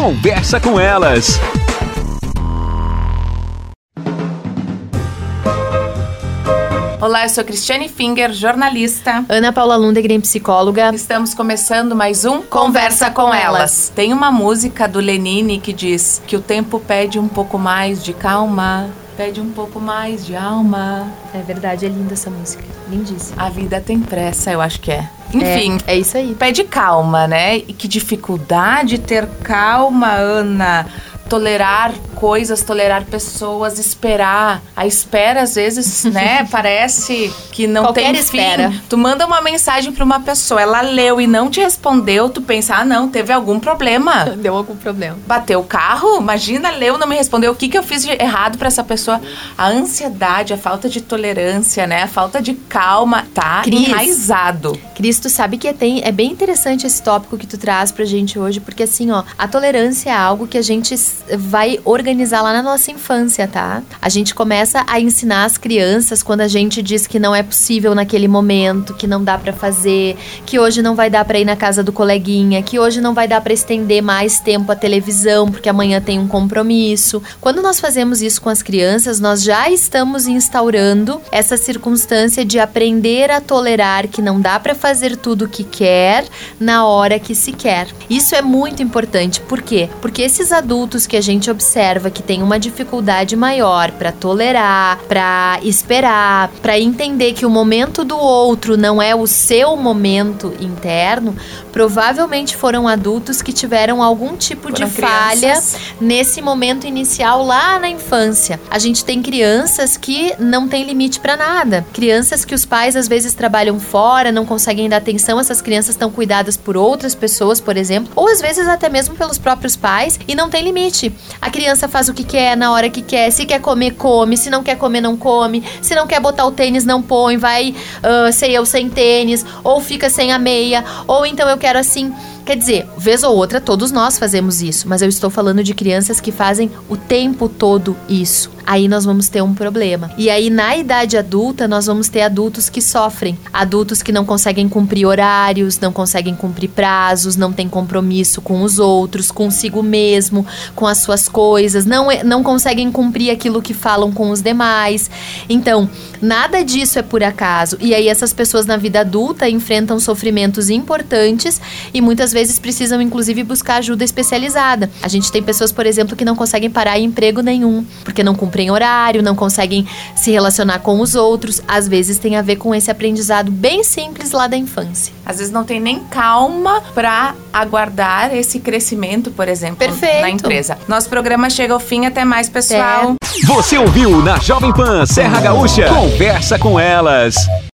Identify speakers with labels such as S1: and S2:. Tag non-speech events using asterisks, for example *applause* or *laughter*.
S1: Conversa com elas.
S2: Olá, eu sou Cristiane Finger, jornalista.
S3: Ana Paula Lundegren, psicóloga.
S2: Estamos começando mais um Conversa com Elas. Tem uma música do Lenine que diz que o tempo pede um pouco mais de calma, pede um pouco mais de alma.
S3: É verdade, é linda essa música. Lindíssima.
S2: A vida tem pressa, eu acho que é. Enfim,
S3: É, é isso aí.
S2: pede calma, né? E que dificuldade ter calma, Ana. Tolerar coisas, tolerar pessoas, esperar. A espera, às vezes, *laughs* né? Parece que não
S3: Qualquer
S2: tem
S3: espera.
S2: fim. Tu manda uma mensagem pra uma pessoa, ela leu e não te respondeu, tu pensa, ah, não, teve algum problema. *laughs*
S3: Deu algum problema.
S2: Bateu o carro? Imagina, leu, não me respondeu. O que, que eu fiz de errado pra essa pessoa? A ansiedade, a falta de tolerância, né? A falta de calma tá
S3: Cris.
S2: enraizado.
S3: Cristo sabe que é, tem, é bem interessante esse tópico que tu traz pra gente hoje, porque assim, ó, a tolerância é algo que a gente vai organizar lá na nossa infância, tá? A gente começa a ensinar as crianças quando a gente diz que não é possível naquele momento, que não dá pra fazer, que hoje não vai dar pra ir na casa do coleguinha, que hoje não vai dar pra estender mais tempo a televisão, porque amanhã tem um compromisso. Quando nós fazemos isso com as crianças, nós já estamos instaurando essa circunstância de aprender a tolerar que não dá pra fazer tudo o que quer na hora que se quer. Isso é muito importante. Por quê? Porque esses adultos que a gente observa que tem uma dificuldade maior pra tolerar, pra esperar, pra entender que o momento do outro não é o seu momento interno, provavelmente foram adultos que tiveram algum tipo de
S2: Foram
S3: falha
S2: crianças.
S3: Nesse momento inicial lá na infância. A gente tem crianças que não tem limite pra nada. Crianças que os pais às vezes trabalham fora, não conseguem dar atenção, essas crianças estão cuidadas por outras pessoas, por exemplo, ou às vezes até mesmo pelos próprios pais e não tem limite. A criança faz o que quer na hora que quer, se quer comer, come, se não quer comer, não come, se não quer botar o tênis, não põe, vai, ah, sei eu, sem tênis, ou fica sem a meia, ou então eu quero assim. Quer dizer, vez ou outra, todos nós fazemos isso, mas eu estou falando de crianças que fazem o tempo todo isso. Aí nós vamos ter um problema. E aí, na idade adulta, nós vamos ter adultos que sofrem. Adultos que não conseguem cumprir horários, não conseguem cumprir prazos, não têm compromisso com os outros, consigo mesmo, com as suas coisas, não, é- não conseguem cumprir aquilo que falam com os demais. Então, nada disso é por acaso. E aí, essas pessoas na vida adulta enfrentam sofrimentos importantes e muitas vezes precisam, inclusive, buscar ajuda especializada. A gente tem pessoas, por exemplo, que não conseguem parar em emprego nenhum, porque não cumprem horário, não conseguem se relacionar com os outros. Às vezes tem a ver com esse aprendizado bem simples lá da infância.
S2: Às vezes não tem nem calma pra aguardar esse crescimento, por exemplo,
S3: Perfeito.
S2: na empresa. Nosso programa chega ao fim, até mais, pessoal.
S1: Você ouviu na Jovem Pan Serra Gaúcha? Conversa com elas.